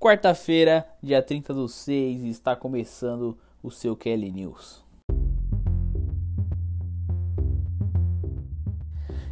Quarta-feira, dia 30 do 6, está começando o seu Kelly News.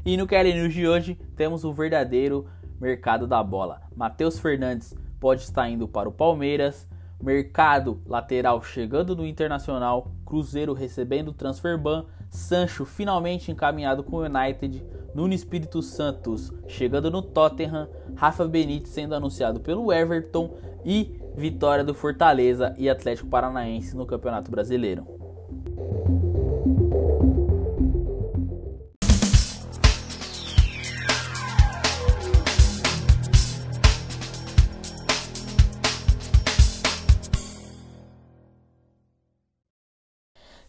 E no Kelly News de hoje temos o verdadeiro mercado da bola. Matheus Fernandes pode estar indo para o Palmeiras, mercado lateral chegando no Internacional, Cruzeiro recebendo transfer ban, Sancho finalmente encaminhado com o United, Nuno Espírito Santos chegando no Tottenham, Rafa Benítez sendo anunciado pelo Everton e vitória do Fortaleza e Atlético Paranaense no Campeonato Brasileiro.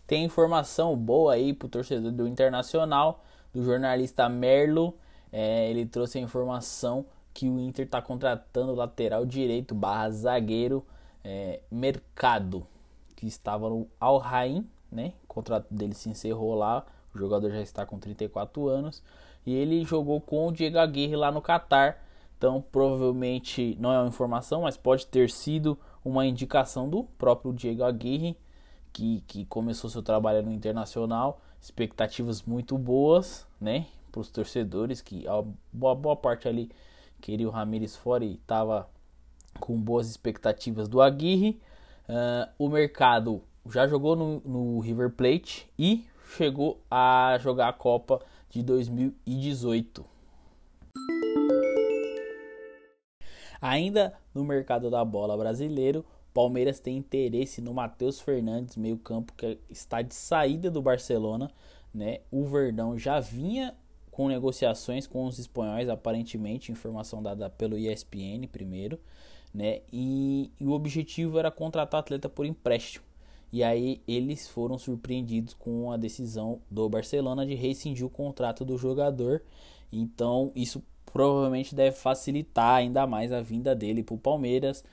Tem informação boa aí pro torcedor do Internacional do jornalista Merlo. É, ele trouxe a informação que o Inter está contratando lateral direito barra zagueiro é, Mercado, que estava no Al Rain, né? O contrato dele se encerrou lá. O jogador já está com 34 anos e ele jogou com o Diego Aguirre lá no Catar. Então, provavelmente não é uma informação, mas pode ter sido uma indicação do próprio Diego Aguirre, que, que começou seu trabalho no Internacional expectativas muito boas, né? Para os torcedores, que a boa, boa parte ali queria o Ramires fora e estava com boas expectativas do Aguirre. Uh, o mercado já jogou no, no, River Plate e chegou a jogar a Copa de 2018. Ainda no mercado da bola brasileiro, Palmeiras tem interesse no Matheus Fernandes, meio-campo que está de saída do Barcelona, né? O Verdão já vinha com negociações com os espanhóis, aparentemente, informação dada pelo ESPN primeiro, né? E, e o objetivo era contratar atleta por empréstimo. E aí eles foram surpreendidos com a decisão do Barcelona de rescindir o contrato do jogador. Então, isso provavelmente deve facilitar ainda mais a vinda dele para o Palmeiras.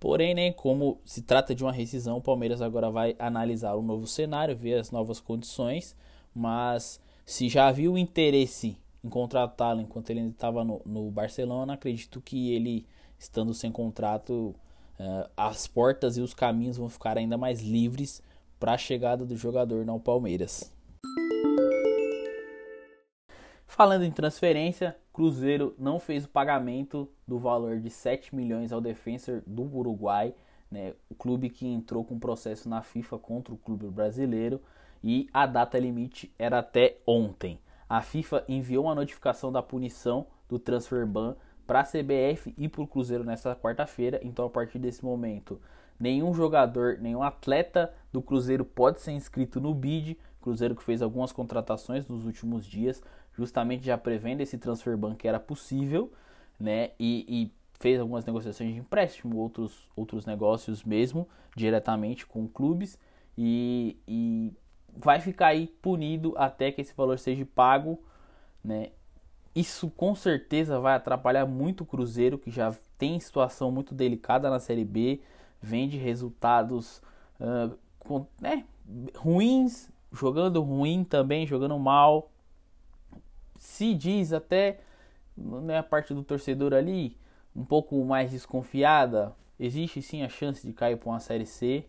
Porém, né, como se trata de uma rescisão, o Palmeiras agora vai analisar o novo cenário, ver as novas condições. Mas se já havia o interesse em contratá-lo enquanto ele estava no, no, Barcelona, acredito que ele, estando sem contrato, uh, as portas e os caminhos vão ficar ainda mais livres para a chegada do jogador no Palmeiras. Falando em transferência, Cruzeiro não fez o pagamento do valor de 7 milhões ao defensor do Uruguai, né, o clube que entrou com processo na FIFA contra o clube brasileiro e a data limite era até ontem. A FIFA enviou uma notificação da punição do transfer ban para a CBF e para o Cruzeiro nesta quarta-feira, então a partir desse momento nenhum jogador, nenhum atleta do Cruzeiro pode ser inscrito no BID. Cruzeiro que fez algumas contratações nos últimos dias, justamente já prevendo esse transfer ban que era possível, né? E, e, fez algumas negociações de empréstimo, outros, outros negócios mesmo, diretamente com clubes. E, e vai ficar aí punido até que esse valor seja pago, né? Isso com certeza vai atrapalhar muito o Cruzeiro, que já tem situação muito delicada na Série B, vem de resultados uh, com, né, ruins, jogando ruim também, jogando mal se diz até né, a parte do torcedor ali um pouco mais desconfiada, existe sim a chance de cair para uma série C.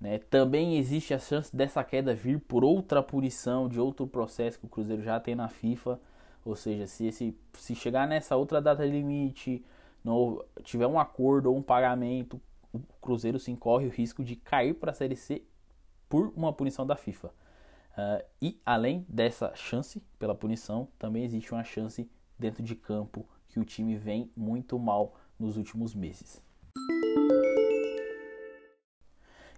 Né? Também existe a chance dessa queda vir por outra punição de outro processo que o Cruzeiro já tem na FIFA. Ou seja, se, esse, se chegar nessa outra data limite, não tiver um acordo ou um pagamento, o Cruzeiro sim corre o risco de cair para a Série C por uma punição da FIFA. Uh, e além dessa chance pela punição, também existe uma chance dentro de campo que o time vem muito mal nos últimos meses.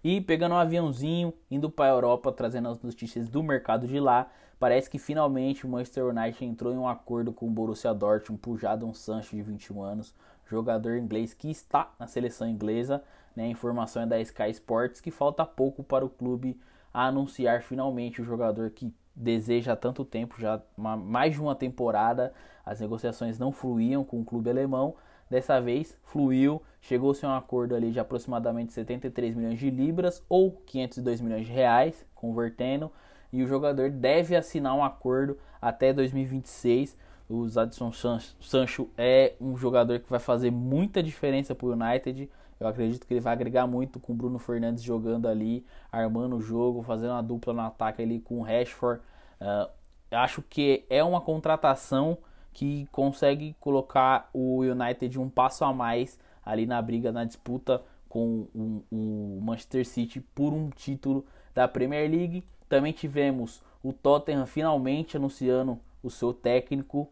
E pegando um aviãozinho, indo para a Europa, trazendo as notícias do mercado de lá, parece que finalmente o Manchester United entrou em um acordo com o Borussia Dortmund por Jadon Sancho, de 21 anos, jogador inglês que está na seleção inglesa. Né? A informação é da Sky Sports que falta pouco para o clube a anunciar finalmente o jogador que deseja há tanto tempo, já uma, mais de uma temporada. As negociações não fluíam com o clube alemão. Dessa vez fluiu, chegou-se a um acordo ali de aproximadamente 73 milhões de libras ou 502 milhões de reais, convertendo, e o jogador deve assinar um acordo até 2026 O Adson Sancho é um jogador que vai fazer muita diferença para o United. Eu acredito que ele vai agregar muito com o Bruno Fernandes jogando ali, armando o jogo, fazendo uma dupla no ataque ali com o Rashford. Uh, acho que é uma contratação que consegue colocar o United um passo a mais ali na briga, na disputa com o, o Manchester City por um título da Premier League. Também tivemos o Tottenham finalmente anunciando o seu técnico,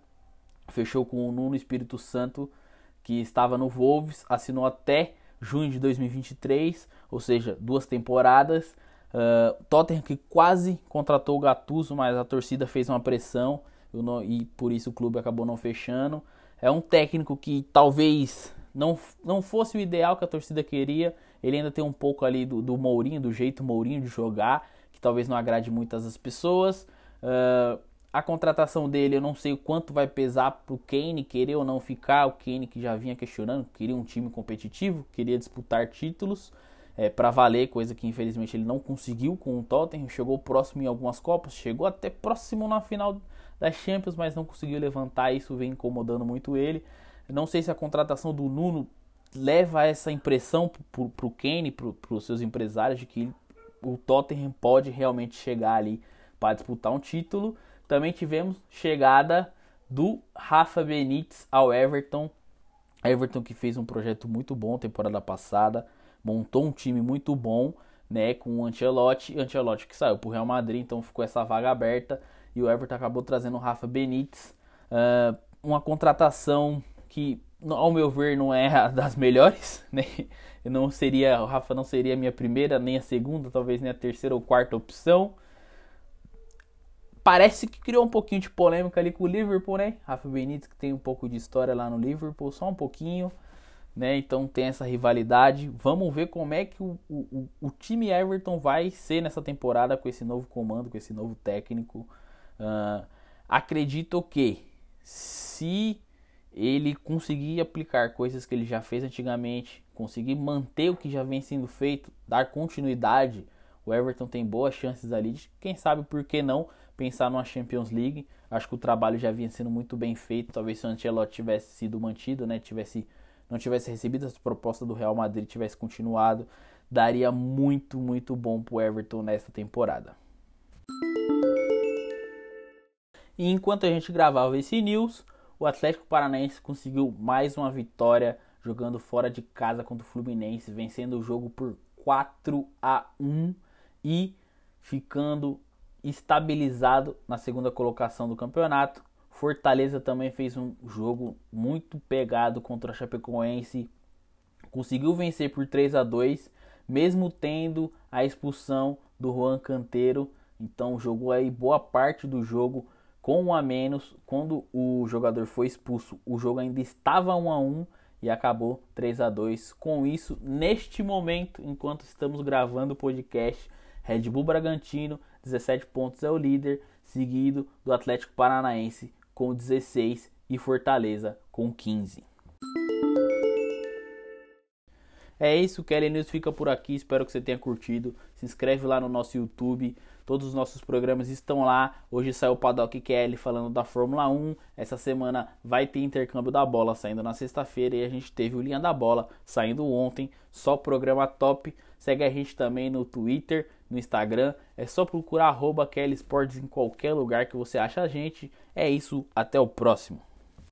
fechou com o Nuno Espírito Santo, que estava no Wolves, assinou até junho de 2023, ou seja, duas temporadas. Uh, Tottenham que quase contratou o Gattuso, mas a torcida fez uma pressão e por isso o clube acabou não fechando. É um técnico que talvez não, não fosse o ideal que a torcida queria. Ele ainda tem um pouco ali do, do Mourinho, do jeito Mourinho de jogar, que talvez não agrade muitas as pessoas. Uh, a contratação dele, eu não sei o quanto vai pesar pro Kane querer ou não ficar. O Kane que já vinha questionando, queria um time competitivo, queria disputar títulos é, para valer, coisa que infelizmente ele não conseguiu com o Tottenham. Chegou próximo em algumas Copas, chegou até próximo na final da Champions, mas não conseguiu levantar. Isso vem incomodando muito ele. Não sei se a contratação do Nuno leva essa impressão para o Kane, para os seus empresários, de que o Tottenham pode realmente chegar ali para disputar um título. Também tivemos chegada do Rafa Benítez ao Everton. Everton que fez um projeto muito bom temporada passada, montou um time muito bom, né, com o Ancelotti, Ancelotti que saiu para o Real Madrid, então ficou essa vaga aberta e o Everton acabou trazendo o Rafa Benítez, uh, uma contratação que ao meu ver não é das melhores, né? não seria, o Rafa não seria a minha primeira, nem a segunda, talvez nem a terceira ou quarta opção. Parece que criou um pouquinho de polêmica ali com o Liverpool, né? Rafa Benítez que tem um pouco de história lá no Liverpool, só um pouquinho, né? Então tem essa rivalidade. Vamos ver como é que o, o, o time Everton vai ser nessa temporada com esse novo comando, com esse novo técnico. Uh, acredito que se ele conseguir aplicar coisas que ele já fez antigamente, conseguir manter o que já vem sendo feito, dar continuidade, o Everton tem boas chances ali de, quem sabe por que não, pensar numa Champions League. Acho que o trabalho já vinha sendo muito bem feito. Talvez se o Ancelotti tivesse sido mantido, né, tivesse não tivesse recebido essa proposta do Real Madrid, tivesse continuado, daria muito, muito bom pro Everton nesta temporada. E enquanto a gente gravava esse news, o Atlético Paranaense conseguiu mais uma vitória jogando fora de casa contra o Fluminense, vencendo o jogo por 4 a 1 e ficando estabilizado na segunda colocação do campeonato. Fortaleza também fez um jogo muito pegado contra a Chapecoense, conseguiu vencer por 3 a 2, mesmo tendo a expulsão do Juan Canteiro. Então jogou aí boa parte do jogo com um a menos. Quando o jogador foi expulso, o jogo ainda estava 1 a 1 e acabou 3 a 2. Com isso, neste momento, enquanto estamos gravando o podcast, Red Bull Bragantino 17 pontos é o líder, seguido do Atlético Paranaense com 16 e Fortaleza com 15. É isso, Kelly News fica por aqui. Espero que você tenha curtido. Se inscreve lá no nosso YouTube. Todos os nossos programas estão lá. Hoje saiu o Paddock Kelly falando da Fórmula 1. Essa semana vai ter intercâmbio da bola saindo na sexta-feira. E a gente teve o Linha da Bola saindo ontem. Só programa top. Segue a gente também no Twitter, no Instagram. É só procurar arroba Kelly Sports em qualquer lugar que você acha a gente. É isso, até o próximo.